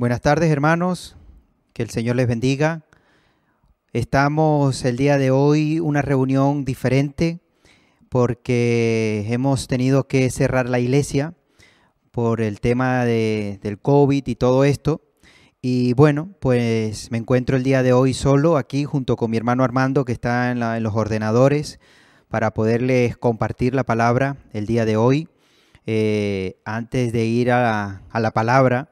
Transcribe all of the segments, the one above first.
Buenas tardes hermanos, que el Señor les bendiga. Estamos el día de hoy una reunión diferente porque hemos tenido que cerrar la iglesia por el tema de, del COVID y todo esto. Y bueno, pues me encuentro el día de hoy solo aquí junto con mi hermano Armando que está en, los ordenadores para poderles compartir la palabra el día de hoy. Eh, antes de ir a, a la palabra,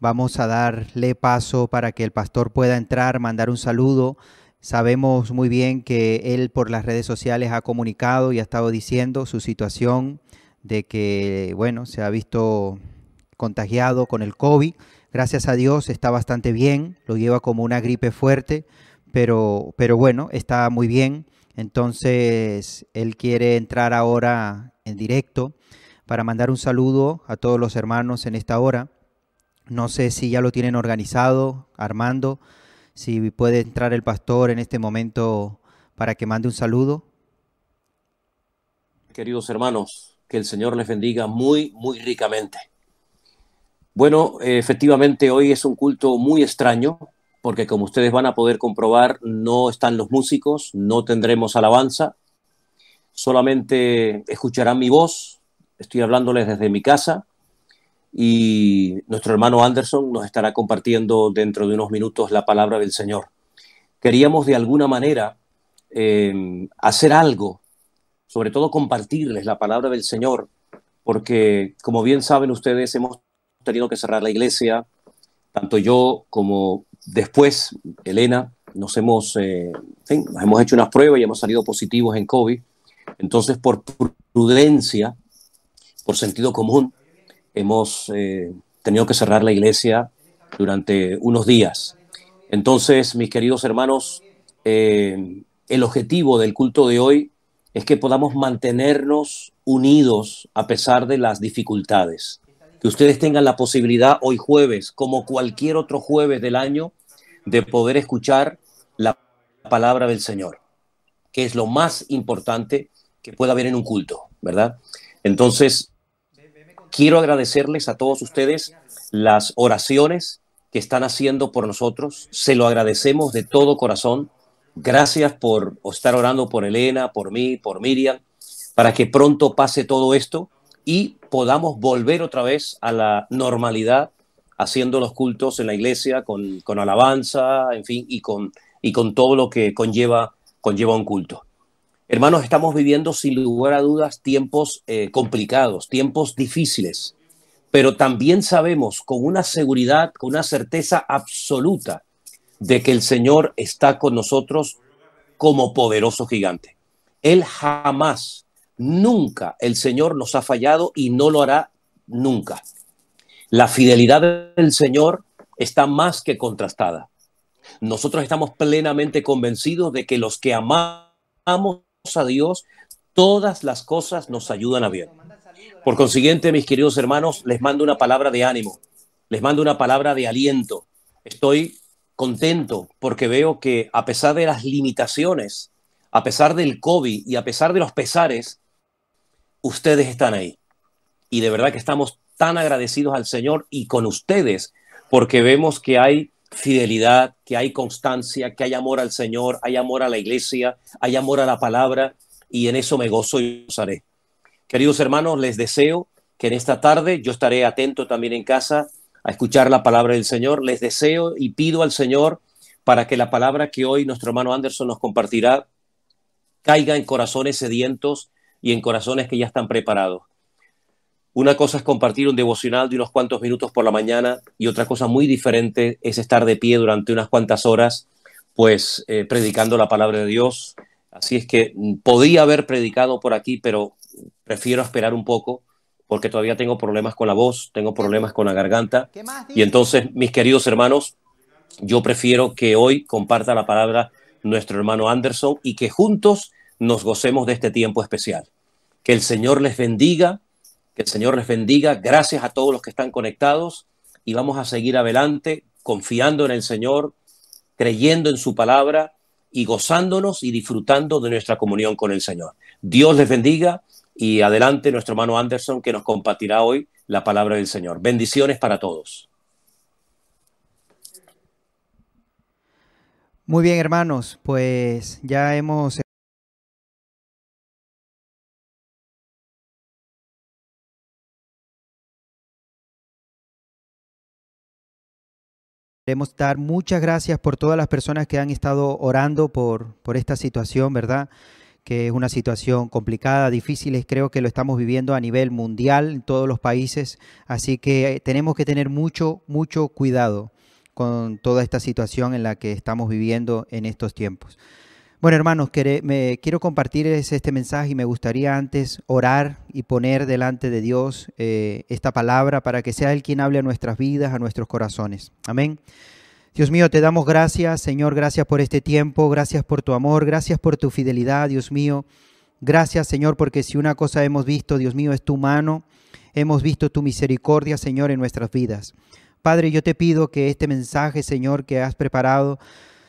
Vamos a darle paso para que el pastor pueda entrar, mandar un saludo. Sabemos muy bien que él por las redes sociales ha comunicado y ha estado diciendo su situación de que, bueno, se ha visto contagiado con el COVID. Gracias a Dios está bastante bien, lo lleva como una gripe fuerte, pero, pero bueno, está muy bien. Entonces, él quiere entrar ahora en directo para mandar un saludo a todos los hermanos en esta hora no sé si ya lo tienen organizado, Armando, si puede entrar el pastor en este momento para que mande un saludo. Queridos hermanos, que el Señor les bendiga muy, muy ricamente. Bueno, efectivamente hoy es un culto muy extraño, porque como ustedes van a poder comprobar, no están los músicos, no tendremos alabanza, solamente escucharán mi voz, estoy hablándoles desde mi casa, y nuestro hermano Anderson nos estará compartiendo dentro de unos minutos la palabra del Señor. Queríamos de alguna manera eh, hacer algo, sobre todo compartirles la palabra del Señor, porque como bien saben ustedes, hemos tenido que cerrar la iglesia, tanto yo como después Elena, nos hemos, eh, nos hemos hecho unas pruebas y hemos salido positivos en COVID. Entonces, por prudencia, por sentido común, hemos eh, tenido que cerrar la iglesia durante unos días. Entonces, mis queridos hermanos, eh, el objetivo del culto de hoy es que podamos mantenernos unidos a pesar de las dificultades. Que ustedes tengan la posibilidad hoy jueves, como cualquier otro jueves del año, de poder escuchar la palabra del Señor, que es lo más importante que pueda haber en un culto, ¿verdad? Entonces, Quiero agradecerles a todos ustedes las oraciones que están haciendo por nosotros. Se lo agradecemos de todo corazón. Gracias por estar orando por Elena, por mí, por Miriam, para que pronto pase todo esto y podamos volver otra vez a la normalidad haciendo los cultos en la iglesia con, con alabanza, en fin, y con, y con todo lo que conlleva, conlleva un culto. Hermanos, estamos viviendo sin lugar a dudas tiempos eh, complicados, tiempos difíciles, pero también sabemos con una seguridad, con una certeza absoluta de que el Señor está con nosotros como poderoso gigante. Él jamás, nunca, el Señor nos ha fallado y no lo hará nunca. La fidelidad del Señor está más que contrastada. Nosotros estamos plenamente convencidos de que los que amamos a Dios, todas las cosas nos ayudan a bien. Por consiguiente, mis queridos hermanos, les mando una palabra de ánimo, les mando una palabra de aliento. Estoy contento porque veo que a pesar de las limitaciones, a pesar del COVID y a pesar de los pesares, ustedes están ahí. Y de verdad que estamos tan agradecidos al Señor y con ustedes porque vemos que hay fidelidad, que hay constancia, que hay amor al Señor, hay amor a la iglesia, hay amor a la palabra y en eso me gozo y gozaré. Queridos hermanos, les deseo que en esta tarde yo estaré atento también en casa a escuchar la palabra del Señor. Les deseo y pido al Señor para que la palabra que hoy nuestro hermano Anderson nos compartirá caiga en corazones sedientos y en corazones que ya están preparados. Una cosa es compartir un devocional de unos cuantos minutos por la mañana y otra cosa muy diferente es estar de pie durante unas cuantas horas, pues eh, predicando la palabra de Dios. Así es que mm, podía haber predicado por aquí, pero prefiero esperar un poco porque todavía tengo problemas con la voz, tengo problemas con la garganta. Y entonces, mis queridos hermanos, yo prefiero que hoy comparta la palabra nuestro hermano Anderson y que juntos nos gocemos de este tiempo especial. Que el Señor les bendiga que el Señor les bendiga. Gracias a todos los que están conectados y vamos a seguir adelante confiando en el Señor, creyendo en su palabra y gozándonos y disfrutando de nuestra comunión con el Señor. Dios les bendiga y adelante nuestro hermano Anderson que nos compartirá hoy la palabra del Señor. Bendiciones para todos. Muy bien, hermanos, pues ya hemos... Queremos dar muchas gracias por todas las personas que han estado orando por, por esta situación, ¿verdad? Que es una situación complicada, difícil, creo que lo estamos viviendo a nivel mundial en todos los países, así que tenemos que tener mucho, mucho cuidado con toda esta situación en la que estamos viviendo en estos tiempos. Bueno, hermanos, me, quiero compartir este mensaje y me gustaría antes orar y poner delante de Dios eh, esta palabra para que sea Él quien hable a nuestras vidas, a nuestros corazones. Amén. Dios mío, te damos gracias, Señor, gracias por este tiempo, gracias por tu amor, gracias por tu fidelidad, Dios mío. Gracias, Señor, porque si una cosa hemos visto, Dios mío, es tu mano, hemos visto tu misericordia, Señor, en nuestras vidas. Padre, yo te pido que este mensaje, Señor, que has preparado,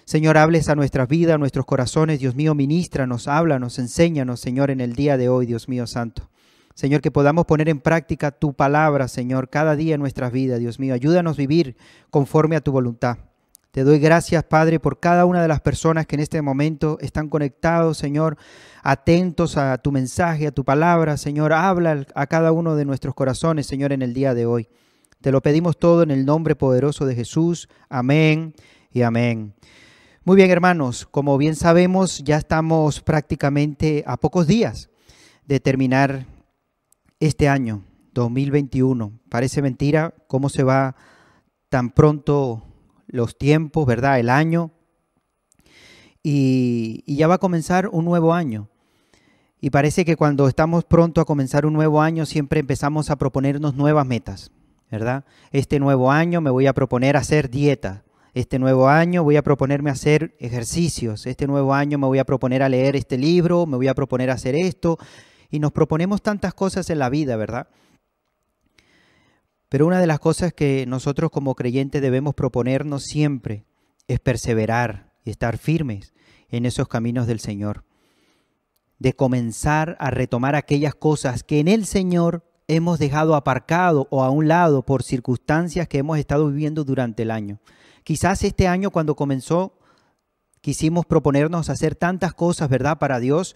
Señor, hables a nuestras vidas, a nuestros corazones. Dios mío, ministranos, háblanos, enséñanos, Señor, en el día de hoy, Dios mío santo. Señor, que podamos poner en práctica tu palabra, Señor, cada día en nuestras vidas, Dios mío. Ayúdanos a vivir conforme a tu voluntad. Te doy gracias, Padre, por cada una de las personas que en este momento están conectados, Señor, atentos a tu mensaje, a tu palabra. Señor, habla a cada uno de nuestros corazones, Señor, en el día de hoy. Te lo pedimos todo en el nombre poderoso de Jesús. Amén y amén. Muy bien, hermanos, como bien sabemos, ya estamos prácticamente a pocos días de terminar este año 2021. Parece mentira cómo se va tan pronto los tiempos, ¿verdad? El año. Y, y, ya va a comenzar un nuevo año. Y parece que cuando estamos pronto a comenzar un nuevo año, siempre empezamos a proponernos nuevas metas, ¿verdad? Este nuevo año me voy a proponer hacer dieta. Este nuevo año voy a proponerme hacer ejercicios. Este nuevo año me voy a proponer a leer este libro, me voy a proponer a hacer esto. Y nos proponemos tantas cosas en la vida, ¿verdad? Pero una de las cosas que nosotros como creyentes debemos proponernos siempre es perseverar y estar firmes en esos caminos del Señor. De comenzar a retomar aquellas cosas que en el Señor hemos dejado aparcado o a un lado por circunstancias que hemos estado viviendo durante el año. Quizás este año cuando comenzó quisimos proponernos hacer tantas cosas, ¿verdad?, para Dios,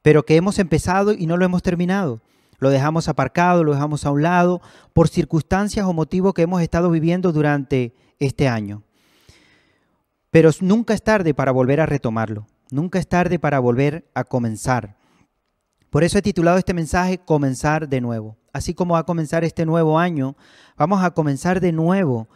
pero que hemos empezado y no lo hemos terminado. Lo dejamos aparcado, lo dejamos a un lado por circunstancias o motivos que hemos estado viviendo durante este año. Pero nunca es tarde para volver a retomarlo, nunca es tarde para volver a comenzar. Por eso he titulado este mensaje Comenzar de nuevo. Así como va a comenzar este nuevo año, vamos a comenzar de nuevo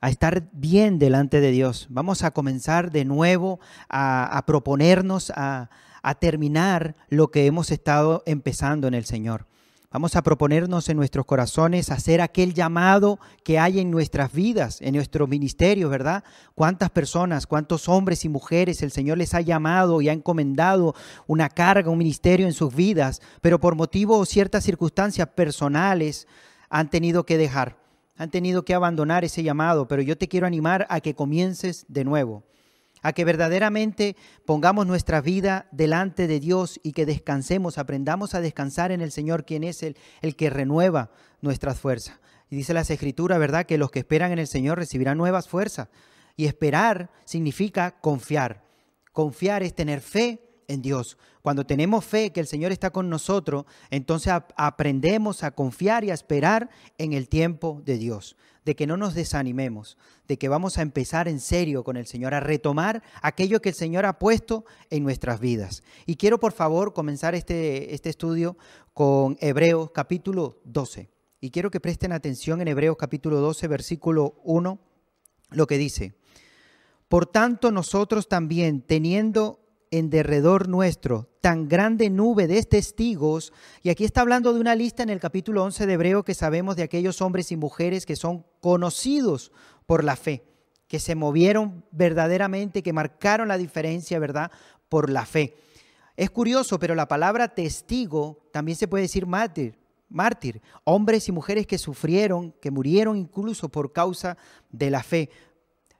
a estar bien delante de Dios. Vamos a comenzar de nuevo a, proponernos a, a terminar lo que hemos estado empezando en el Señor. Vamos a proponernos en nuestros corazones hacer aquel llamado que hay en nuestras vidas, en nuestro ministerio, ¿verdad? ¿Cuántas personas, cuántos hombres y mujeres el Señor les ha llamado y ha encomendado una carga, un ministerio en sus vidas, pero por motivo o ciertas circunstancias personales han tenido que dejar? Han tenido que abandonar ese llamado, pero yo te quiero animar a que comiences de nuevo, a que verdaderamente pongamos nuestra vida delante de Dios y que descansemos, aprendamos a descansar en el Señor, quien es el, el que renueva nuestras fuerzas. Y dice las Escrituras, ¿verdad? Que los que esperan en el Señor recibirán nuevas fuerzas. Y esperar significa confiar. Confiar es tener fe en Dios. Cuando tenemos fe que el Señor está con nosotros, entonces aprendemos a confiar y a esperar en el tiempo de Dios, de que no nos desanimemos, de que vamos a empezar en serio con el Señor, a retomar aquello que el Señor ha puesto en nuestras vidas. Y quiero por favor comenzar este, este estudio con Hebreos capítulo 12. Y quiero que presten atención en Hebreos capítulo 12, versículo 1, lo que dice. Por tanto, nosotros también, teniendo en derredor nuestro tan grande nube de testigos, y aquí está hablando de una lista en el capítulo 11 de Hebreo que sabemos de aquellos hombres y mujeres que son conocidos por la fe, que se movieron verdaderamente, que marcaron la diferencia, ¿verdad? Por la fe. Es curioso, pero la palabra testigo también se puede decir mártir, mártir, hombres y mujeres que sufrieron, que murieron incluso por causa de la fe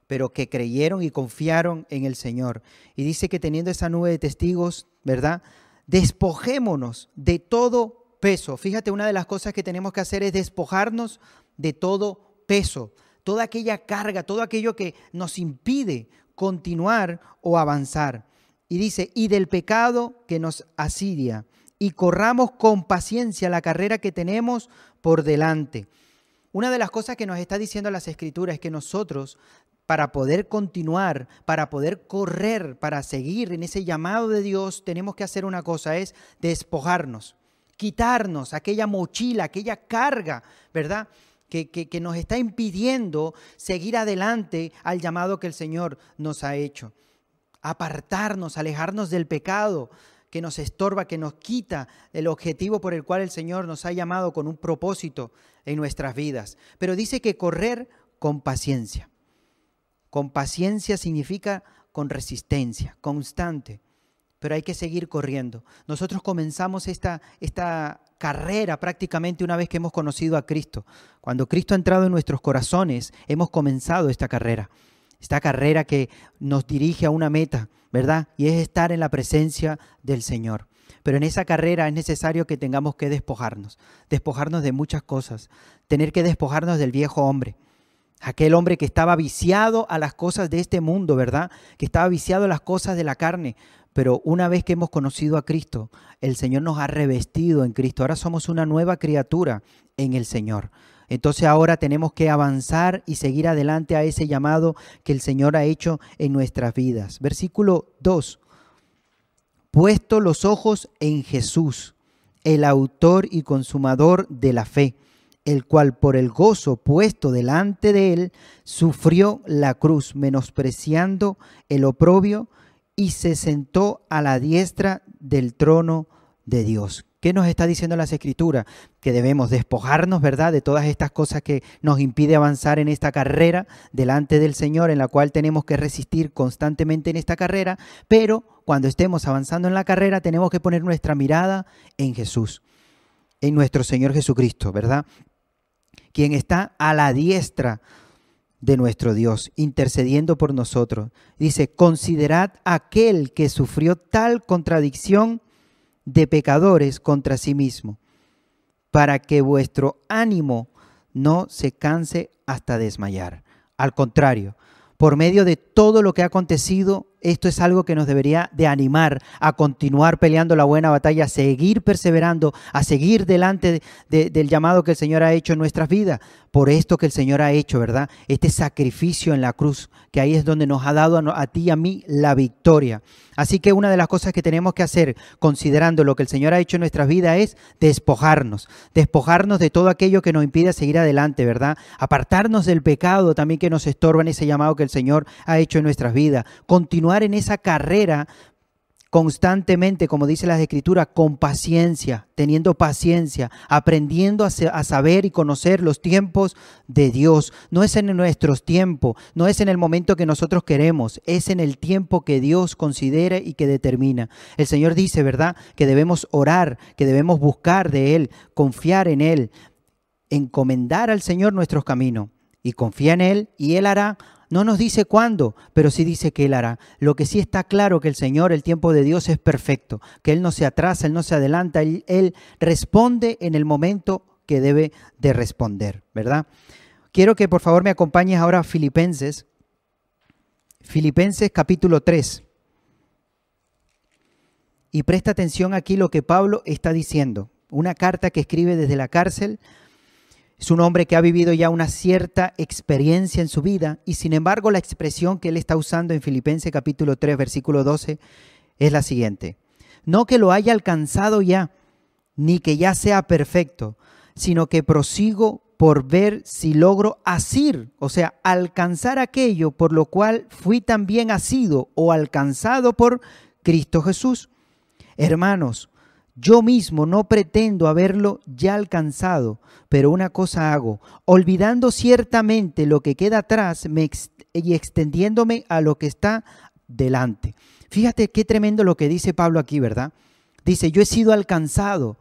pero que creyeron y confiaron en el Señor. Y dice que teniendo esa nube de testigos, ¿verdad? Despojémonos de todo peso. Fíjate, una de las cosas que tenemos que hacer es despojarnos de todo peso, toda aquella carga, todo aquello que nos impide continuar o avanzar. Y dice, y del pecado que nos asidia, y corramos con paciencia la carrera que tenemos por delante. Una de las cosas que nos está diciendo las escrituras es que nosotros, para poder continuar, para poder correr, para seguir en ese llamado de Dios, tenemos que hacer una cosa, es despojarnos, quitarnos aquella mochila, aquella carga, ¿verdad? Que, que, nos está impidiendo seguir adelante al llamado que el Señor nos ha hecho. Apartarnos, alejarnos del pecado, que nos estorba, que nos quita el objetivo por el cual el Señor nos ha llamado con un propósito en nuestras vidas. Pero dice que correr con paciencia. Con paciencia significa con resistencia, constante. Pero hay que seguir corriendo. Nosotros comenzamos esta, esta carrera prácticamente una vez que hemos conocido a Cristo. Cuando Cristo ha entrado en nuestros corazones, hemos comenzado esta carrera. Esta carrera que nos dirige a una meta, ¿verdad? Y es estar en la presencia del Señor. Pero en esa carrera es necesario que tengamos que despojarnos, despojarnos de muchas cosas, tener que despojarnos del viejo hombre, aquel hombre que estaba viciado a las cosas de este mundo, ¿verdad? Que estaba viciado a las cosas de la carne. Pero una vez que hemos conocido a Cristo, el Señor nos ha revestido en Cristo. Ahora somos una nueva criatura en el Señor. Entonces ahora tenemos que avanzar y seguir adelante a ese llamado que el Señor ha hecho en nuestras vidas. Versículo 2. Puesto los ojos en Jesús, el autor y consumador de la fe, el cual por el gozo puesto delante de él sufrió la cruz, menospreciando el oprobio, y se sentó a la diestra del trono de Dios. ¿Qué nos está diciendo las escrituras? Que debemos despojarnos, ¿verdad?, de todas estas cosas que nos impide avanzar en esta carrera delante del Señor, en la cual tenemos que resistir constantemente en esta carrera, pero cuando estemos avanzando en la carrera tenemos que poner nuestra mirada en Jesús, en nuestro Señor Jesucristo, ¿verdad? Quien está a la diestra de nuestro Dios, intercediendo por nosotros. Dice, considerad aquel que sufrió tal contradicción de pecadores contra sí mismo, para que vuestro ánimo no se canse hasta desmayar. Al contrario, por medio de todo lo que ha acontecido, esto es algo que nos debería de animar a continuar peleando la buena batalla, a seguir perseverando, a seguir delante del llamado que el Señor ha hecho en nuestras vidas. Por esto que el Señor ha hecho, ¿verdad? Este sacrificio en la cruz, que ahí es donde nos ha dado a, ti y a mí la victoria. Así que una de las cosas que tenemos que hacer, considerando lo que el Señor ha hecho en nuestras vidas, es despojarnos, despojarnos de todo aquello que nos impide seguir adelante, ¿verdad? Apartarnos del pecado también que nos estorba en ese llamado que el Señor ha hecho en nuestras vidas. Continuar en esa carrera constantemente, como dice las escrituras, con paciencia, teniendo paciencia, aprendiendo a, saber y conocer los tiempos de Dios. No es en nuestros tiempos, no es en el momento que nosotros queremos, es en el tiempo que Dios considera y que determina. El Señor dice, ¿verdad?, que debemos orar, que debemos buscar de Él, confiar en Él, encomendar al Señor nuestros caminos y confía en Él y Él hará no nos dice cuándo, pero sí dice que Él hará. Lo que sí está claro que el Señor, el tiempo de Dios es perfecto, que Él no se atrasa, Él no se adelanta, Él, responde en el momento que debe de responder, ¿verdad? Quiero que por favor me acompañes ahora a Filipenses, Filipenses capítulo 3. Y presta atención aquí lo que Pablo está diciendo. Una carta que escribe desde la cárcel es un hombre que ha vivido ya una cierta experiencia en su vida y sin embargo la expresión que él está usando en Filipenses capítulo 3 versículo 12 es la siguiente. No que lo haya alcanzado ya, ni que ya sea perfecto, sino que prosigo por ver si logro asir, o sea, alcanzar aquello por lo cual fui también asido o alcanzado por Cristo Jesús. Hermanos, yo mismo no pretendo haberlo ya alcanzado, pero una cosa hago, olvidando ciertamente lo que queda atrás y extendiéndome a lo que está delante. Fíjate qué tremendo lo que dice Pablo aquí, ¿verdad? Dice, yo he sido alcanzado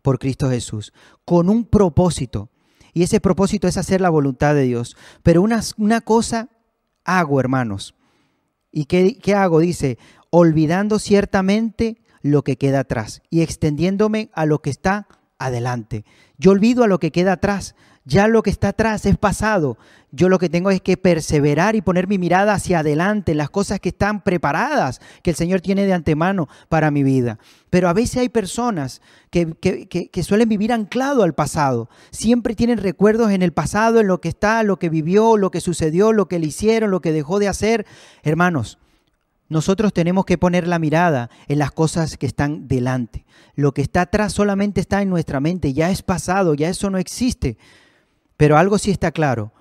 por Cristo Jesús con un propósito. Y ese propósito es hacer la voluntad de Dios. Pero una, cosa hago, hermanos. ¿Y qué, qué hago? Dice, olvidando ciertamente lo que queda atrás y extendiéndome a lo que está adelante. Yo olvido a lo que queda atrás. Ya lo que está atrás es pasado. Yo lo que tengo es que perseverar y poner mi mirada hacia adelante, las cosas que están preparadas, que el Señor tiene de antemano para mi vida. Pero a veces hay personas que, que, suelen vivir anclado al pasado. Siempre tienen recuerdos en el pasado, en lo que está, lo que vivió, lo que sucedió, lo que le hicieron, lo que dejó de hacer. Hermanos, nosotros tenemos que poner la mirada en las cosas que están delante. Lo que está atrás solamente está en nuestra mente, ya es pasado, ya eso no existe. Pero algo sí está claro,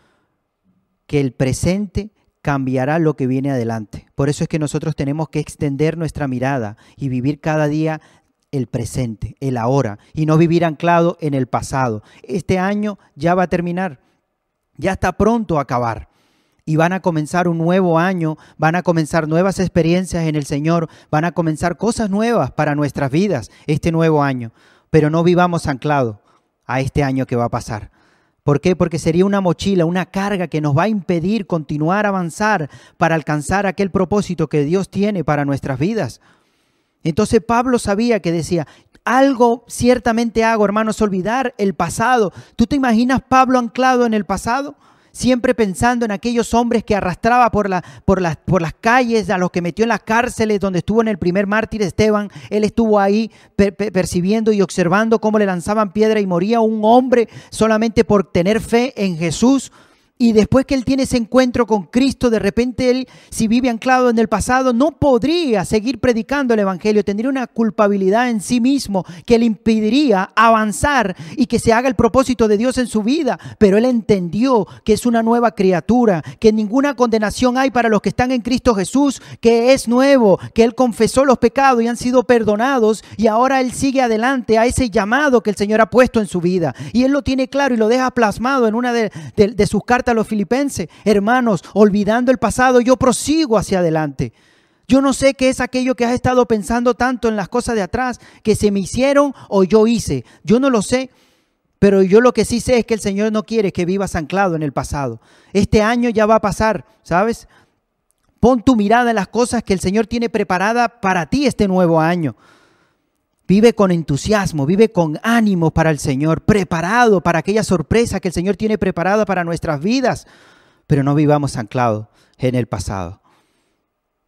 que el presente cambiará lo que viene adelante. Por eso es que nosotros tenemos que extender nuestra mirada y vivir cada día el presente, el ahora, y no vivir anclado en el pasado. Este año ya va a terminar, ya está pronto a acabar y van a comenzar un nuevo año, van a comenzar nuevas experiencias en el Señor, van a comenzar cosas nuevas para nuestras vidas este nuevo año. Pero no vivamos anclados a este año que va a pasar. ¿Por qué? Porque sería una mochila, una carga que nos va a impedir continuar a avanzar para alcanzar aquel propósito que Dios tiene para nuestras vidas. Entonces Pablo sabía que decía, algo ciertamente hago, hermanos, olvidar el pasado. ¿Tú te imaginas Pablo anclado en el pasado? Siempre pensando en aquellos hombres que arrastraba por, por, las, por las calles, a los que metió en las cárceles donde estuvo en el primer mártir Esteban. Él estuvo ahí percibiendo y observando cómo le lanzaban piedra y moría un hombre solamente por tener fe en Jesús. Y después que él tiene ese encuentro con Cristo, de repente él, si vive anclado en el pasado, no podría seguir predicando el Evangelio, tendría una culpabilidad en sí mismo que le impediría avanzar y que se haga el propósito de Dios en su vida. Pero él entendió que es una nueva criatura, que ninguna condenación hay para los que están en Cristo Jesús, que es nuevo, que él confesó los pecados y han sido perdonados y ahora él sigue adelante a ese llamado que el Señor ha puesto en su vida. Y él lo tiene claro y lo deja plasmado en una de, sus cartas a los filipenses, hermanos, olvidando el pasado, yo prosigo hacia adelante. Yo no sé qué es aquello que has estado pensando tanto en las cosas de atrás, que se me hicieron o yo hice. Yo no lo sé, pero yo lo que sí sé es que el Señor no quiere que vivas anclado en el pasado. Este año ya va a pasar, ¿sabes? Pon tu mirada en las cosas que el Señor tiene preparada para ti este nuevo año. Vive con entusiasmo, vive con ánimo para el Señor, preparado para aquella sorpresa que el Señor tiene preparada para nuestras vidas, pero no vivamos anclados en el pasado,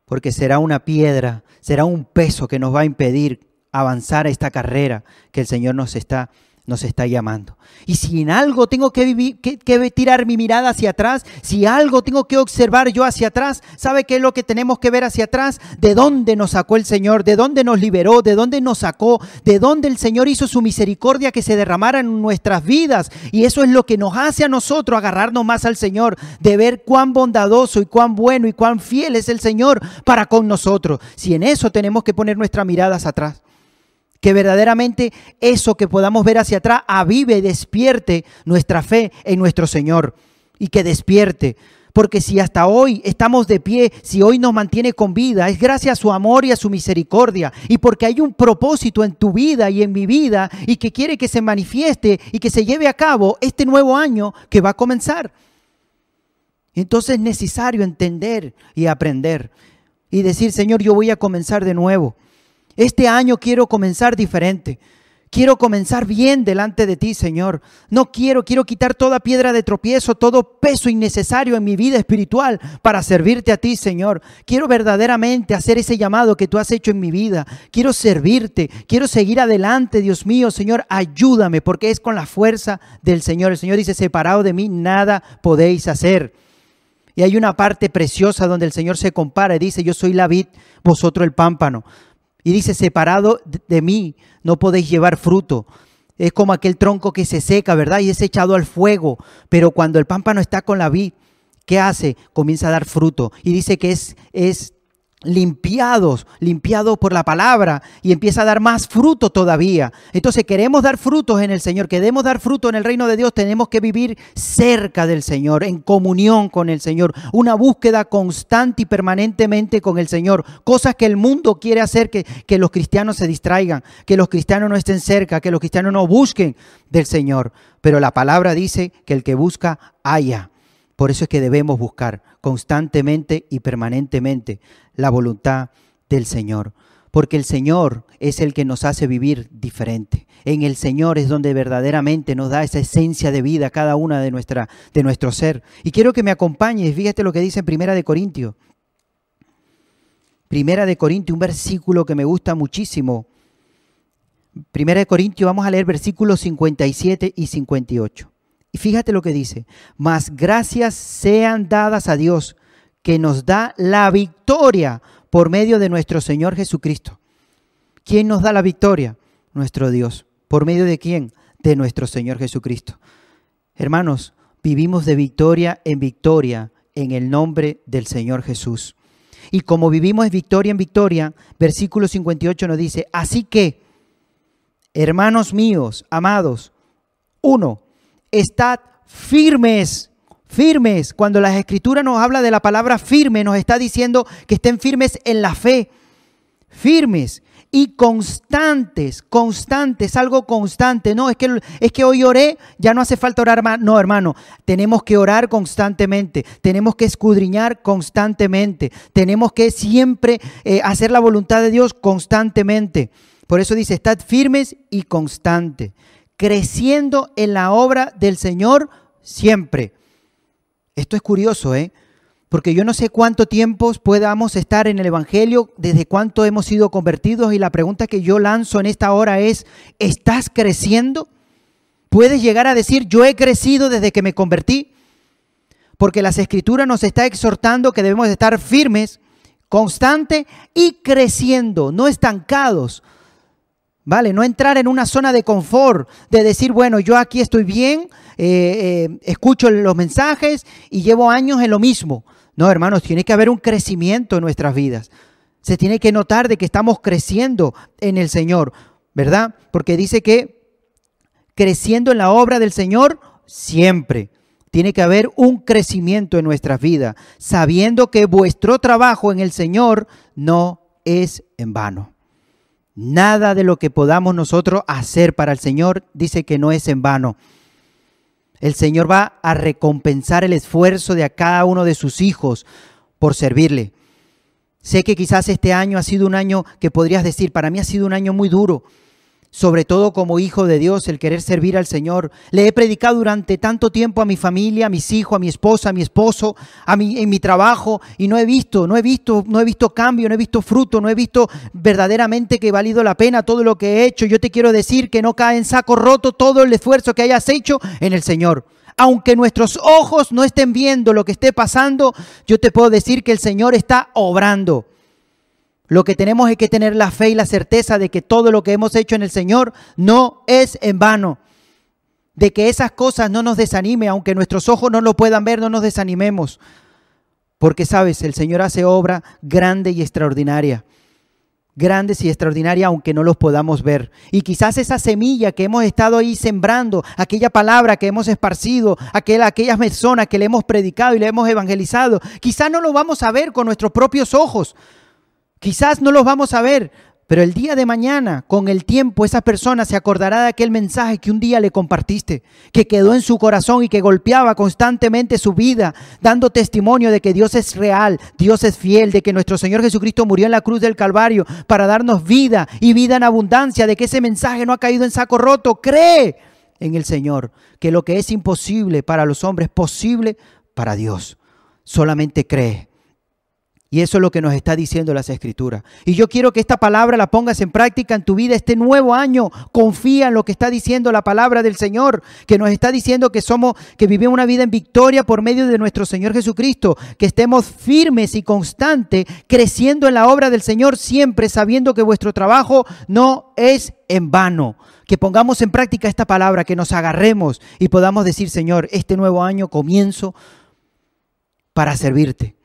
porque será una piedra, será un peso que nos va a impedir avanzar a esta carrera que el Señor nos está nos está llamando. Y si en algo tengo que, vivir, que, tirar mi mirada hacia atrás, si algo tengo que observar yo hacia atrás, ¿sabe qué es lo que tenemos que ver hacia atrás? ¿De dónde nos sacó el Señor? ¿De dónde nos liberó? ¿De dónde nos sacó? ¿De dónde el Señor hizo su misericordia que se derramara en nuestras vidas? Y eso es lo que nos hace a nosotros agarrarnos más al Señor, de ver cuán bondadoso y cuán bueno y cuán fiel es el Señor para con nosotros. Si en eso tenemos que poner nuestras miradas atrás que verdaderamente eso que podamos ver hacia atrás avive y despierte nuestra fe en nuestro Señor y que despierte. Porque si hasta hoy estamos de pie, si hoy nos mantiene con vida, es gracias a su amor y a su misericordia. Y porque hay un propósito en tu vida y en mi vida y que quiere que se manifieste y que se lleve a cabo este nuevo año que va a comenzar. Entonces es necesario entender y aprender y decir, Señor, yo voy a comenzar de nuevo. Este año quiero comenzar diferente. Quiero comenzar bien delante de ti, Señor. No quiero, quiero quitar toda piedra de tropiezo, todo peso innecesario en mi vida espiritual para servirte a ti, Señor. Quiero verdaderamente hacer ese llamado que tú has hecho en mi vida. Quiero servirte, quiero seguir adelante, Dios mío, Señor. Ayúdame porque es con la fuerza del Señor. El Señor dice, separado de mí, nada podéis hacer. Y hay una parte preciosa donde el Señor se compara y dice, yo soy la vid, vosotros el pámpano. Y dice, separado de mí no podéis llevar fruto. Es como aquel tronco que se seca, ¿verdad? Y es echado al fuego. Pero cuando el pámpano está con la vid, ¿qué hace? Comienza a dar fruto. Y dice que es, es limpiados, limpiados por la palabra y empieza a dar más fruto todavía. Entonces queremos dar frutos en el Señor, queremos dar fruto en el reino de Dios, tenemos que vivir cerca del Señor, en comunión con el Señor, una búsqueda constante y permanentemente con el Señor, cosas que el mundo quiere hacer que, que los cristianos se distraigan, que los cristianos no estén cerca, que los cristianos no busquen del Señor. Pero la palabra dice que el que busca, haya. Por eso es que debemos buscar constantemente y permanentemente la voluntad del Señor. porque el Señor es el que nos hace vivir diferente. En el Señor es donde verdaderamente nos da esa esencia de vida cada una de, nuestra, de nuestro ser. Y quiero que me acompañes, fíjate lo que dice en Primera de Corintios. Primera de Corintios, un versículo que me gusta muchísimo. Primera de Corintios, vamos a leer versículos 57 y 58. Y fíjate lo que dice, mas gracias sean dadas a Dios que nos da la victoria por medio de nuestro Señor Jesucristo. ¿Quién nos da la victoria? Nuestro Dios. ¿Por medio de quién? De nuestro Señor Jesucristo. Hermanos, vivimos de victoria en victoria en el nombre del Señor Jesús. Y como vivimos de victoria en victoria, versículo 58 nos dice, así que, hermanos míos, amados, uno, estad firmes firmes. Cuando la escritura nos habla de la palabra firme, nos está diciendo que estén firmes en la fe, firmes y constantes, constantes, algo constante. No, es que, es que hoy oré, ya no hace falta orar más. No, hermano, tenemos que orar constantemente, tenemos que escudriñar constantemente, tenemos que siempre eh, hacer la voluntad de Dios constantemente. Por eso dice, estad firmes y constantes, creciendo en la obra del Señor siempre. Esto es curioso, ¿eh? Porque yo no sé cuánto tiempo podamos estar en el Evangelio, desde cuánto hemos sido convertidos y la pregunta que yo lanzo en esta hora es, ¿estás creciendo? ¿Puedes llegar a decir, yo he crecido desde que me convertí? Porque las escrituras nos está exhortando que debemos estar firmes, constantes y creciendo, no estancados. ¿Vale? No entrar en una zona de confort, de decir, bueno, yo aquí estoy bien, eh, eh, escucho los mensajes y llevo años en lo mismo. No, hermanos, tiene que haber un crecimiento en nuestras vidas. Se tiene que notar de que estamos creciendo en el Señor, ¿verdad? Porque dice que creciendo en la obra del Señor siempre. Tiene que haber un crecimiento en nuestras vidas, sabiendo que vuestro trabajo en el Señor no es en vano. Nada de lo que podamos nosotros hacer para el Señor dice que no es en vano. El Señor va a recompensar el esfuerzo de a cada uno de sus hijos por servirle. Sé que quizás este año ha sido un año que podrías decir, para mí ha sido un año muy duro, sobre todo como hijo de Dios, el querer servir al Señor. Le he predicado durante tanto tiempo a mi familia, a mis hijos, a mi esposa, a mi esposo, a mi, en mi trabajo y no he visto, no he visto, no he visto cambio, no he visto fruto, no he visto verdaderamente que ha valido la pena todo lo que he hecho. Yo te quiero decir que no cae en saco roto todo el esfuerzo que hayas hecho en el Señor. Aunque nuestros ojos no estén viendo lo que esté pasando, yo te puedo decir que el Señor está obrando. Lo que tenemos es que tener la fe y la certeza de que todo lo que hemos hecho en el Señor no es en vano. De que esas cosas no nos desanime, aunque nuestros ojos no lo puedan ver, no nos desanimemos. Porque sabes, el Señor hace obra grande y extraordinaria. Grandes y extraordinaria, aunque no los podamos ver. Y quizás esa semilla que hemos estado ahí sembrando, aquella palabra que hemos esparcido, aquella, aquellas personas que le hemos predicado y le hemos evangelizado, quizás no lo vamos a ver con nuestros propios ojos, Quizás no los vamos a ver, pero el día de mañana, con el tiempo, esa persona se acordará de aquel mensaje que un día le compartiste, que quedó en su corazón y que golpeaba constantemente su vida, dando testimonio de que Dios es real, Dios es fiel, de que nuestro Señor Jesucristo murió en la cruz del Calvario para darnos vida y vida en abundancia, de que ese mensaje no ha caído en saco roto. Cree en el Señor, que lo que es imposible para los hombres es posible para Dios. Solamente cree. Y eso es lo que nos está diciendo las escrituras. Y yo quiero que esta palabra la pongas en práctica en tu vida este nuevo año. Confía en lo que está diciendo la palabra del Señor, que nos está diciendo que somos que vivimos una vida en victoria por medio de nuestro Señor Jesucristo, que estemos firmes y constantes, creciendo en la obra del Señor siempre sabiendo que vuestro trabajo no es en vano. Que pongamos en práctica esta palabra, que nos agarremos y podamos decir, Señor, este nuevo año comienzo para servirte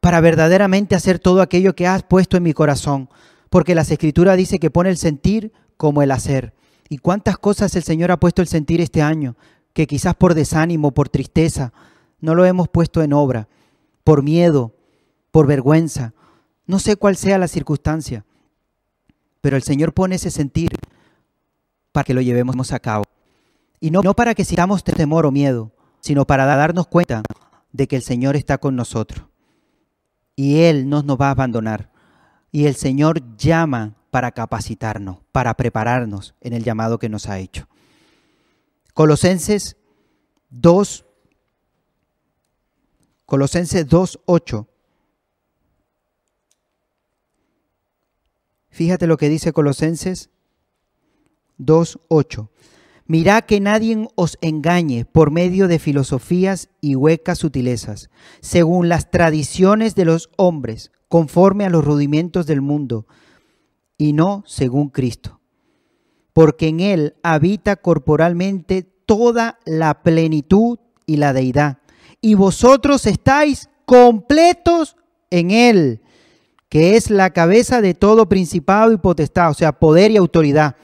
para verdaderamente hacer todo aquello que has puesto en mi corazón, porque las escrituras dice que pone el sentir como el hacer. ¿Y cuántas cosas el Señor ha puesto el sentir este año? Que quizás por desánimo, por tristeza, no lo hemos puesto en obra, por miedo, por vergüenza. No sé cuál sea la circunstancia, pero el Señor pone ese sentir para que lo llevemos a cabo. Y no, no para que sintamos temor o miedo, sino para darnos cuenta de que el Señor está con nosotros y Él no nos va a abandonar. y el Señor llama para capacitarnos, para prepararnos en el llamado que nos ha hecho. Colosenses 2, Colosenses 2.8. Fíjate lo que dice Colosenses 2.8. Mirá que nadie os engañe por medio de filosofías y huecas sutilezas, según las tradiciones de los hombres, conforme a los rudimentos del mundo, y no según Cristo. Porque en Él habita corporalmente toda la plenitud y la deidad, y vosotros estáis completos en Él, que es la cabeza de todo principado y potestad, o sea, poder y autoridad.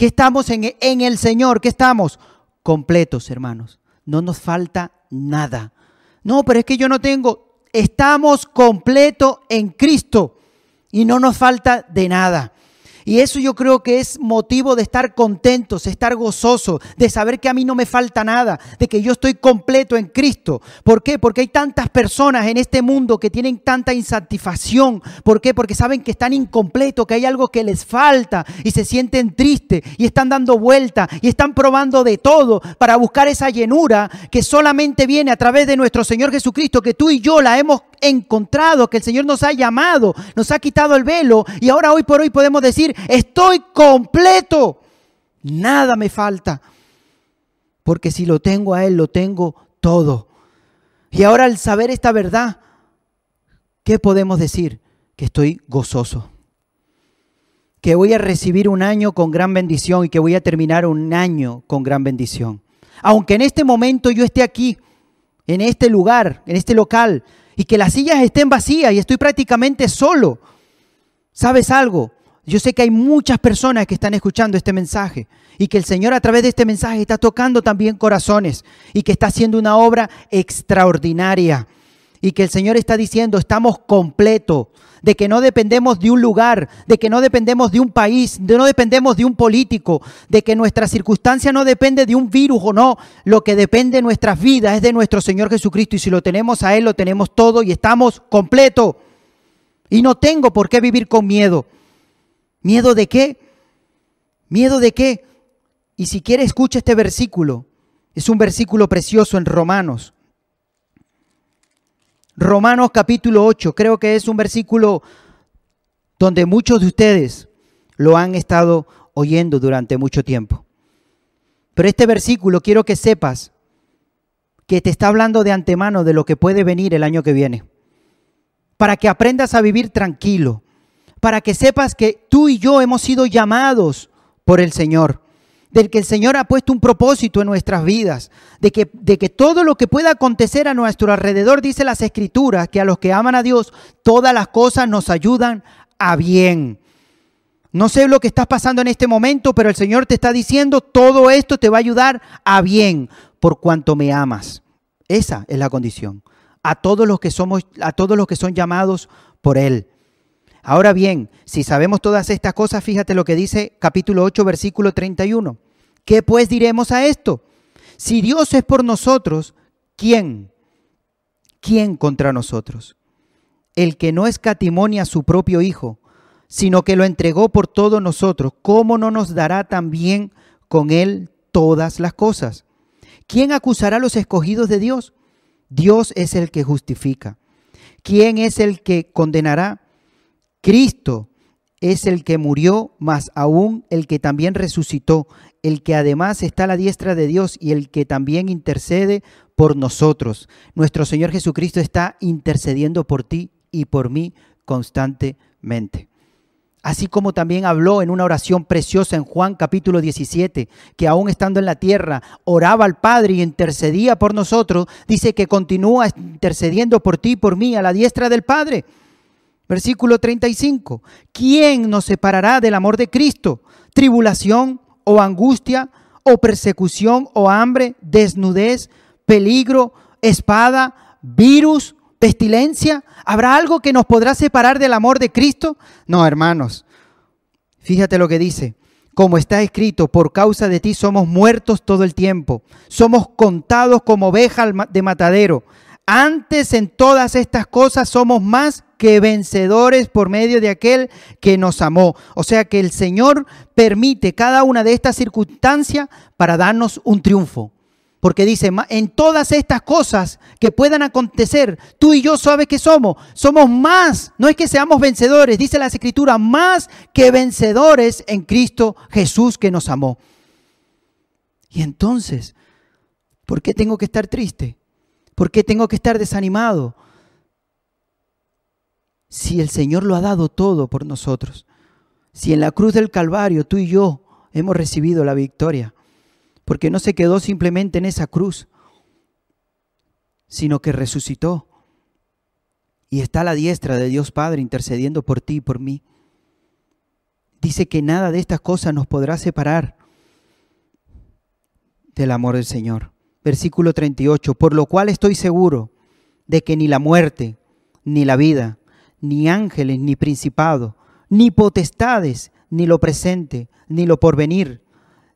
¿Qué estamos en, el Señor? ¿Qué estamos? Completos, hermanos. No nos falta nada. No, pero es que yo no tengo. Estamos completos en Cristo y no nos falta de nada. Y eso yo creo que es motivo de estar contentos, estar gozoso, de saber que a mí no me falta nada, de que yo estoy completo en Cristo. ¿Por qué? Porque hay tantas personas en este mundo que tienen tanta insatisfacción. ¿Por qué? Porque saben que están incompletos, que hay algo que les falta y se sienten tristes y están dando vuelta y están probando de todo para buscar esa llenura que solamente viene a través de nuestro Señor Jesucristo, que tú y yo la hemos encontrado, que el Señor nos ha llamado, nos ha quitado el velo y ahora hoy por hoy podemos decir, estoy completo, nada me falta, porque si lo tengo a Él, lo tengo todo. Y ahora al saber esta verdad, ¿qué podemos decir? Que estoy gozoso, que voy a recibir un año con gran bendición y que voy a terminar un año con gran bendición. Aunque en este momento yo esté aquí, en este lugar, en este local, y que las sillas estén vacías y estoy prácticamente solo. ¿Sabes algo? Yo sé que hay muchas personas que están escuchando este mensaje y que el Señor a través de este mensaje está tocando también corazones y que está haciendo una obra extraordinaria y que el Señor está diciendo, estamos completos, de que no dependemos de un lugar, de que no dependemos de un país, de no dependemos de un político, de que nuestra circunstancia no depende de un virus o no, lo que depende de nuestras vidas es de nuestro Señor Jesucristo y si lo tenemos a Él, lo tenemos todo y estamos completos. Y no tengo por qué vivir con miedo. ¿Miedo de qué? ¿Miedo de qué? Y si quiere escucha este versículo. Es un versículo precioso en Romanos. Romanos capítulo 8, creo que es un versículo donde muchos de ustedes lo han estado oyendo durante mucho tiempo. Pero este versículo quiero que sepas que te está hablando de antemano de lo que puede venir el año que viene. Para que aprendas a vivir tranquilo. Para que sepas que tú y yo hemos sido llamados por el Señor del que el Señor ha puesto un propósito en nuestras vidas, de que, de que todo lo que pueda acontecer a nuestro alrededor, dice las Escrituras, que a los que aman a Dios, todas las cosas nos ayudan a bien. No sé lo que estás pasando en este momento, pero el Señor te está diciendo, todo esto te va a ayudar a bien, por cuanto me amas. Esa es la condición. A todos los que somos, a todos los que son llamados por Él. Ahora bien, si sabemos todas estas cosas, fíjate lo que dice capítulo 8, versículo 31. ¿Qué pues diremos a esto? Si Dios es por nosotros, ¿quién? ¿Quién contra nosotros? El que no escatimonia a su propio Hijo, sino que lo entregó por todos nosotros, ¿cómo no nos dará también con él todas las cosas? ¿Quién acusará a los escogidos de Dios? Dios es el que justifica. ¿Quién es el que condenará? Cristo es el que murió, más aún el que también resucitó, el que además está a la diestra de Dios y el que también intercede por nosotros. Nuestro Señor Jesucristo está intercediendo por ti y por mí constantemente. Así como también habló en una oración preciosa en Juan capítulo 17, que aún estando en la tierra oraba al Padre y intercedía por nosotros, dice que continúa intercediendo por ti y por mí a la diestra del Padre. Versículo 35. ¿Quién nos separará del amor de Cristo? ¿Tribulación o angustia o persecución o hambre, desnudez, peligro, espada, virus, pestilencia? ¿Habrá algo que nos podrá separar del amor de Cristo? No, hermanos. Fíjate lo que dice. Como está escrito, por causa de ti somos muertos todo el tiempo. Somos contados como ovejas de matadero. Antes en todas estas cosas somos más que vencedores por medio de aquel que nos amó. O sea que el Señor permite cada una de estas circunstancias para darnos un triunfo. Porque dice, en todas estas cosas que puedan acontecer, tú y yo sabes que somos. Somos más, no es que seamos vencedores, dice la escritura, más que vencedores en Cristo Jesús que nos amó. Y entonces, ¿por qué tengo que estar triste? ¿Por qué tengo que estar desanimado? Si el Señor lo ha dado todo por nosotros. Si en la cruz del Calvario tú y yo hemos recibido la victoria. Porque no se quedó simplemente en esa cruz, sino que resucitó. Y está a la diestra de Dios Padre intercediendo por ti y por mí. Dice que nada de estas cosas nos podrá separar del amor del Señor versículo 38, por lo cual estoy seguro de que ni la muerte, ni la vida, ni ángeles, ni principados, ni potestades, ni lo presente, ni lo porvenir,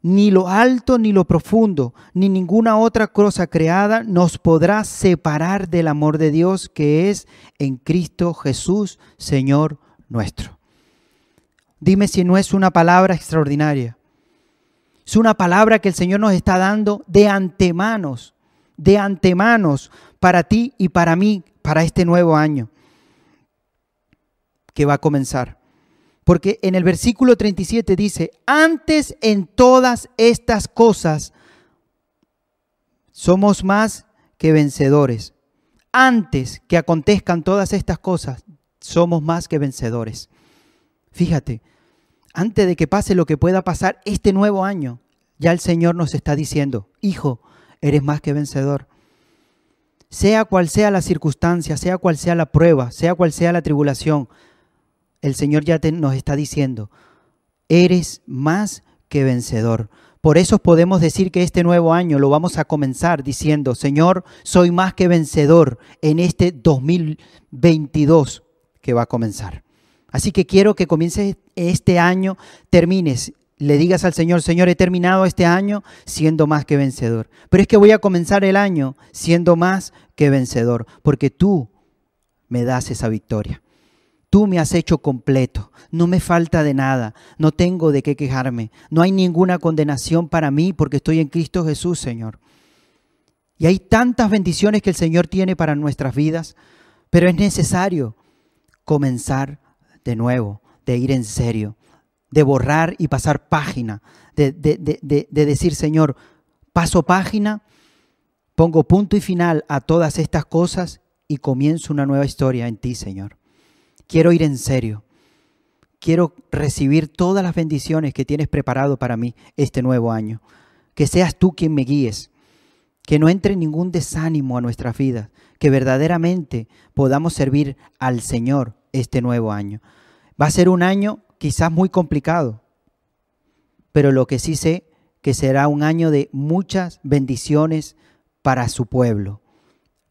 ni lo alto, ni lo profundo, ni ninguna otra cosa creada nos podrá separar del amor de Dios que es en Cristo Jesús, Señor nuestro. Dime si no es una palabra extraordinaria. Es una palabra que el Señor nos está dando de antemanos, de antemanos para ti y para mí, para este nuevo año que va a comenzar. Porque en el versículo 37 dice, antes en todas estas cosas somos más que vencedores. Antes que acontezcan todas estas cosas, somos más que vencedores. Fíjate, antes de que pase lo que pueda pasar este nuevo año, ya el Señor nos está diciendo, hijo, eres más que vencedor. Sea cual sea la circunstancia, sea cual sea la prueba, sea cual sea la tribulación, el Señor ya nos está diciendo, eres más que vencedor. Por eso podemos decir que este nuevo año lo vamos a comenzar diciendo, Señor, soy más que vencedor en este 2022 que va a comenzar. Así que quiero que comiences este año, termines, le digas al Señor, Señor, he terminado este año siendo más que vencedor. Pero es que voy a comenzar el año siendo más que vencedor, porque tú me das esa victoria. Tú me has hecho completo, no me falta de nada, no tengo de qué quejarme, no hay ninguna condenación para mí porque estoy en Cristo Jesús, Señor. Y hay tantas bendiciones que el Señor tiene para nuestras vidas, pero es necesario comenzar de nuevo, de ir en serio, de borrar y pasar página, de, decir, Señor, paso página, pongo punto y final a todas estas cosas y comienzo una nueva historia en ti, Señor. Quiero ir en serio. Quiero recibir todas las bendiciones que tienes preparado para mí este nuevo año. Que seas tú quien me guíes. Que no entre ningún desánimo a nuestras vidas. Que verdaderamente podamos servir al Señor este nuevo año. Va a ser un año quizás muy complicado, pero lo que sí sé que será un año de muchas bendiciones para su pueblo,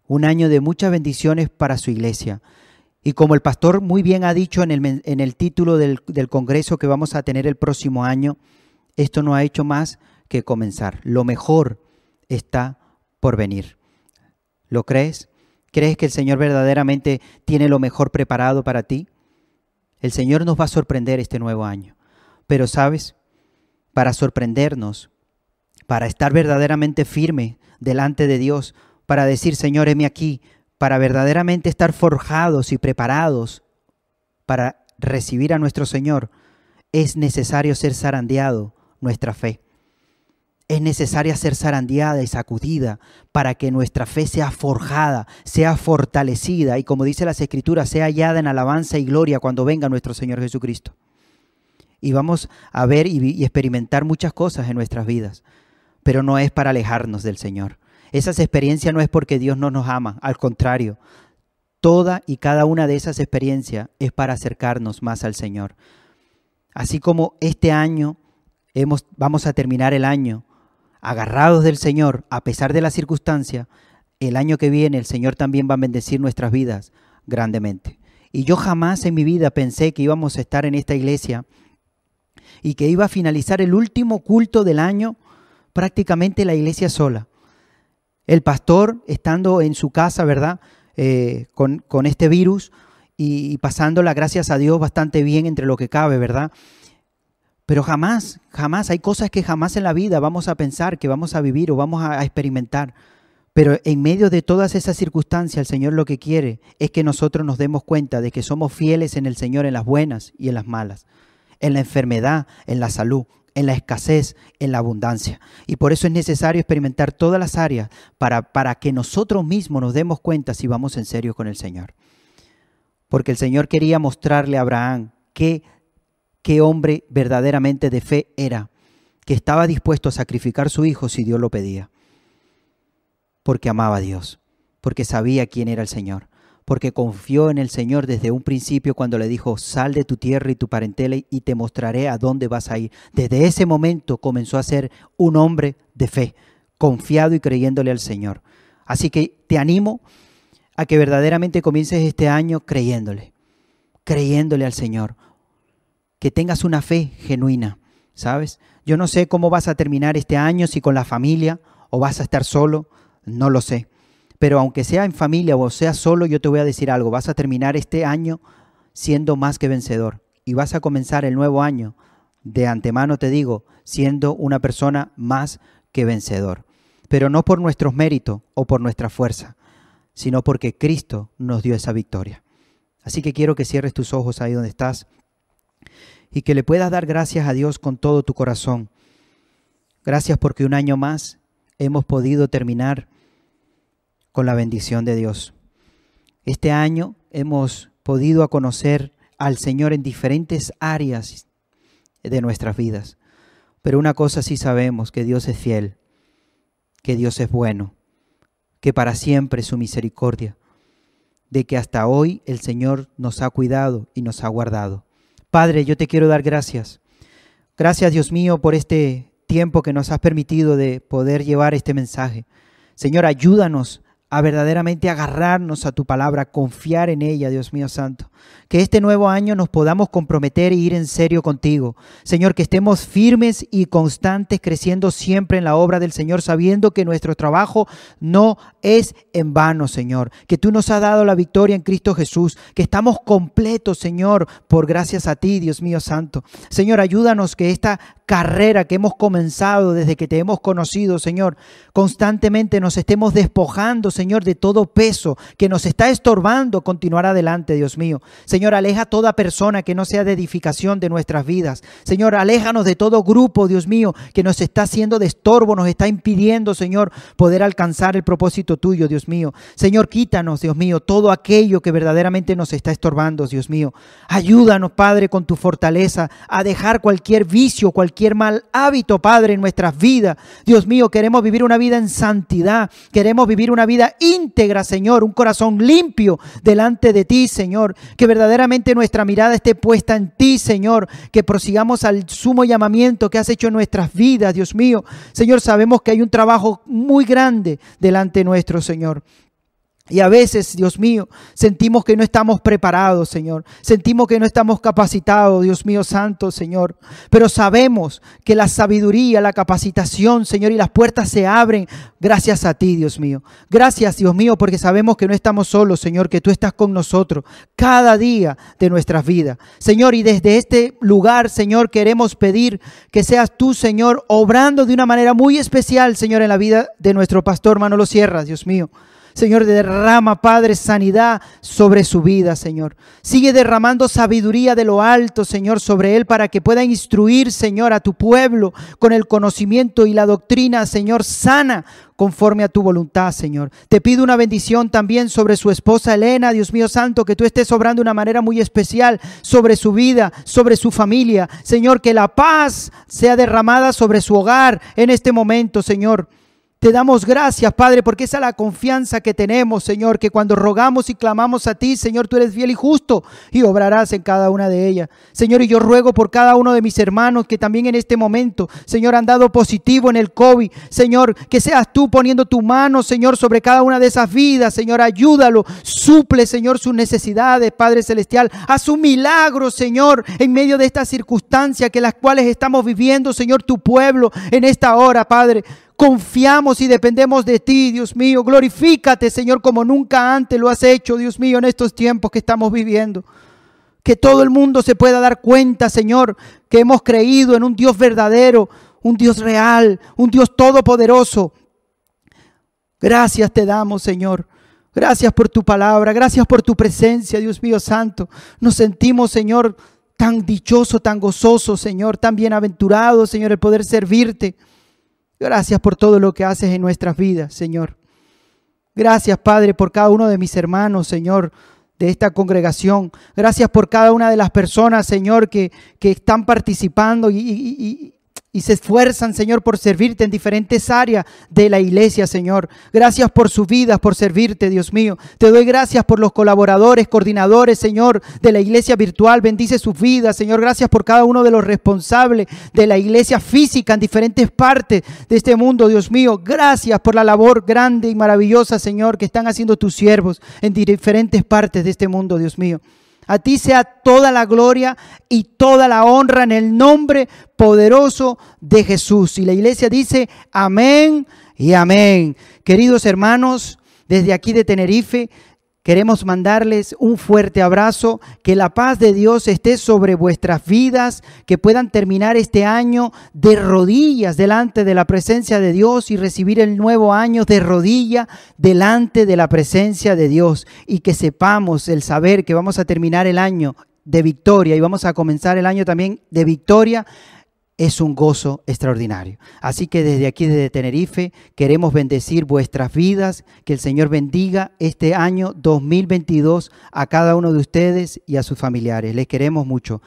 un año de muchas bendiciones para su iglesia. Y como el pastor muy bien ha dicho en el, en el título del, del Congreso que vamos a tener el próximo año, esto no ha hecho más que comenzar. Lo mejor está por venir. ¿Lo crees? ¿Crees que el Señor verdaderamente tiene lo mejor preparado para ti? El Señor nos va a sorprender este nuevo año. Pero sabes, para sorprendernos, para estar verdaderamente firme delante de Dios, para decir, Señor, heme aquí, para verdaderamente estar forjados y preparados para recibir a nuestro Señor, es necesario ser zarandeado nuestra fe es necesaria ser zarandeada y sacudida para que nuestra fe sea forjada, sea fortalecida y como dice las escrituras, sea hallada en alabanza y gloria cuando venga nuestro Señor Jesucristo. Y vamos a ver y, experimentar muchas cosas en nuestras vidas, pero no es para alejarnos del Señor. Esas experiencias no es porque Dios no nos ama, al contrario, toda y cada una de esas experiencias es para acercarnos más al Señor. Así como este año vamos a terminar el año agarrados del Señor, a pesar de la circunstancia, el año que viene el Señor también va a bendecir nuestras vidas grandemente. Y yo jamás en mi vida pensé que íbamos a estar en esta iglesia y que iba a finalizar el último culto del año prácticamente la iglesia sola. El pastor, estando en su casa, ¿verdad? Eh, con, este virus y, y pasándola, gracias a Dios, bastante bien entre lo que cabe, ¿verdad? Pero jamás, jamás, hay cosas que jamás en la vida vamos a pensar, que vamos a vivir o vamos a experimentar. Pero en medio de todas esas circunstancias, el Señor lo que quiere es que nosotros nos demos cuenta de que somos fieles en el Señor en las buenas y en las malas, en la enfermedad, en la salud, en la escasez, en la abundancia. Y por eso es necesario experimentar todas las áreas para, para que nosotros mismos nos demos cuenta si vamos en serio con el Señor. Porque el Señor quería mostrarle a Abraham qué, qué hombre verdaderamente de fe era, que estaba dispuesto a sacrificar su hijo si Dios lo pedía porque amaba a Dios, porque sabía quién era el Señor, porque confió en el Señor desde un principio cuando le dijo, sal de tu tierra y tu parentela y te mostraré a dónde vas a ir. Desde ese momento comenzó a ser un hombre de fe, confiado y creyéndole al Señor. Así que te animo a que verdaderamente comiences este año creyéndole, creyéndole al Señor, que tengas una fe genuina, ¿sabes? Yo no sé cómo vas a terminar este año, si con la familia o vas a estar solo, no lo sé. Pero aunque sea en familia o sea solo, yo te voy a decir algo. Vas a terminar este año siendo más que vencedor. Y vas a comenzar el nuevo año, de antemano te digo, siendo una persona más que vencedor. Pero no por nuestros méritos o por nuestra fuerza, sino porque Cristo nos dio esa victoria. Así que quiero que cierres tus ojos ahí donde estás y que le puedas dar gracias a Dios con todo tu corazón. Gracias porque un año más hemos podido terminar con la bendición de Dios. Este año hemos podido conocer al Señor en diferentes áreas de nuestras vidas. Pero una cosa sí sabemos, que Dios es fiel, que Dios es bueno, que para siempre es su misericordia, de que hasta hoy el Señor nos ha cuidado y nos ha guardado. Padre, yo te quiero dar gracias. Gracias, Dios mío, por este tiempo que nos has permitido de poder llevar este mensaje. Señor, ayúdanos a verdaderamente agarrarnos a tu palabra, confiar en ella, Dios mío santo. Que este nuevo año nos podamos comprometer e ir en serio contigo. Señor, que estemos firmes y constantes, creciendo siempre en la obra del Señor, sabiendo que nuestro trabajo no es en vano, Señor. Que tú nos has dado la victoria en Cristo Jesús, que estamos completos, Señor, por gracias a ti, Dios mío santo. Señor, ayúdanos que esta carrera que hemos comenzado desde que te hemos conocido, Señor, constantemente nos estemos despojando, Señor, de todo peso que nos está estorbando continuar adelante, Dios mío. Señor, aleja toda persona que no sea de edificación de nuestras vidas. Señor, aléjanos de todo grupo, Dios mío, que nos está haciendo de estorbo, nos está impidiendo, Señor, poder alcanzar el propósito tuyo, Dios mío. Señor, quítanos, Dios mío, todo aquello que verdaderamente nos está estorbando, Dios mío. Ayúdanos, Padre, con tu fortaleza a dejar cualquier vicio, cualquier mal hábito, Padre, en nuestras vidas. Dios mío, queremos vivir una vida en santidad, queremos vivir una vida íntegra, Señor, un corazón limpio delante de ti, Señor. Que verdaderamente nuestra mirada esté puesta en ti, Señor. Que prosigamos al sumo llamamiento que has hecho en nuestras vidas, Dios mío. Señor, sabemos que hay un trabajo muy grande delante nuestro, Señor. Y a veces, Dios mío, sentimos que no estamos preparados, Señor. Sentimos que no estamos capacitados, Dios mío santo, Señor. Pero sabemos que la sabiduría, la capacitación, Señor, y las puertas se abren gracias a ti, Dios mío. Gracias, Dios mío, porque sabemos que no estamos solos, Señor, que tú estás con nosotros cada día de nuestras vidas. Señor, y desde este lugar, Señor, queremos pedir que seas tú, Señor, obrando de una manera muy especial, Señor, en la vida de nuestro pastor Manolo Sierra, Dios mío. Señor, derrama, Padre, sanidad sobre su vida, Señor. Sigue derramando sabiduría de lo alto, Señor, sobre él para que pueda instruir, Señor, a tu pueblo con el conocimiento y la doctrina, Señor, sana conforme a tu voluntad, Señor. Te pido una bendición también sobre su esposa Elena, Dios mío santo, que tú estés obrando de una manera muy especial sobre su vida, sobre su familia. Señor, que la paz sea derramada sobre su hogar en este momento, Señor. Te damos gracias, Padre, porque esa es la confianza que tenemos, Señor, que cuando rogamos y clamamos a ti, Señor, tú eres fiel y justo y obrarás en cada una de ellas. Señor, y yo ruego por cada uno de mis hermanos que también en este momento, Señor, han dado positivo en el COVID. Señor, que seas tú poniendo tu mano, Señor, sobre cada una de esas vidas. Señor, ayúdalo, suple, Señor, sus necesidades, Padre Celestial. Haz un milagro, Señor, en medio de estas circunstancias que las cuales estamos viviendo, Señor, tu pueblo en esta hora, Padre. Confiamos y dependemos de ti, Dios mío. Glorifícate, Señor, como nunca antes lo has hecho, Dios mío, en estos tiempos que estamos viviendo. Que todo el mundo se pueda dar cuenta, Señor, que hemos creído en un Dios verdadero, un Dios real, un Dios todopoderoso. Gracias te damos, Señor. Gracias por tu palabra, gracias por tu presencia, Dios mío santo. Nos sentimos, Señor, tan dichoso, tan gozoso, Señor, tan bienaventurado, Señor, el poder servirte. Gracias por todo lo que haces en nuestras vidas, Señor. Gracias, Padre, por cada uno de mis hermanos, Señor, de esta congregación. Gracias por cada una de las personas, Señor, que, que están participando y, y se esfuerzan, Señor, por servirte en diferentes áreas de la iglesia, Señor. Gracias por su vida, por servirte, Dios mío. Te doy gracias por los colaboradores, coordinadores, Señor, de la iglesia virtual. Bendice sus vidas, Señor. Gracias por cada uno de los responsables de la iglesia física en diferentes partes de este mundo, Dios mío. Gracias por la labor grande y maravillosa, Señor, que están haciendo tus siervos en diferentes partes de este mundo, Dios mío. A ti sea toda la gloria y toda la honra en el nombre poderoso de Jesús. Y la iglesia dice amén y amén. Queridos hermanos, desde aquí de Tenerife, Queremos mandarles un fuerte abrazo, que la paz de Dios esté sobre vuestras vidas, que puedan terminar este año de rodillas delante de la presencia de Dios y recibir el nuevo año de rodilla delante de la presencia de Dios. Y que sepamos el saber que vamos a terminar el año de victoria y vamos a comenzar el año también de victoria es un gozo extraordinario. Así que desde aquí, desde Tenerife, queremos bendecir vuestras vidas, que el Señor bendiga este año 2022 a cada uno de ustedes y a sus familiares. Les queremos mucho.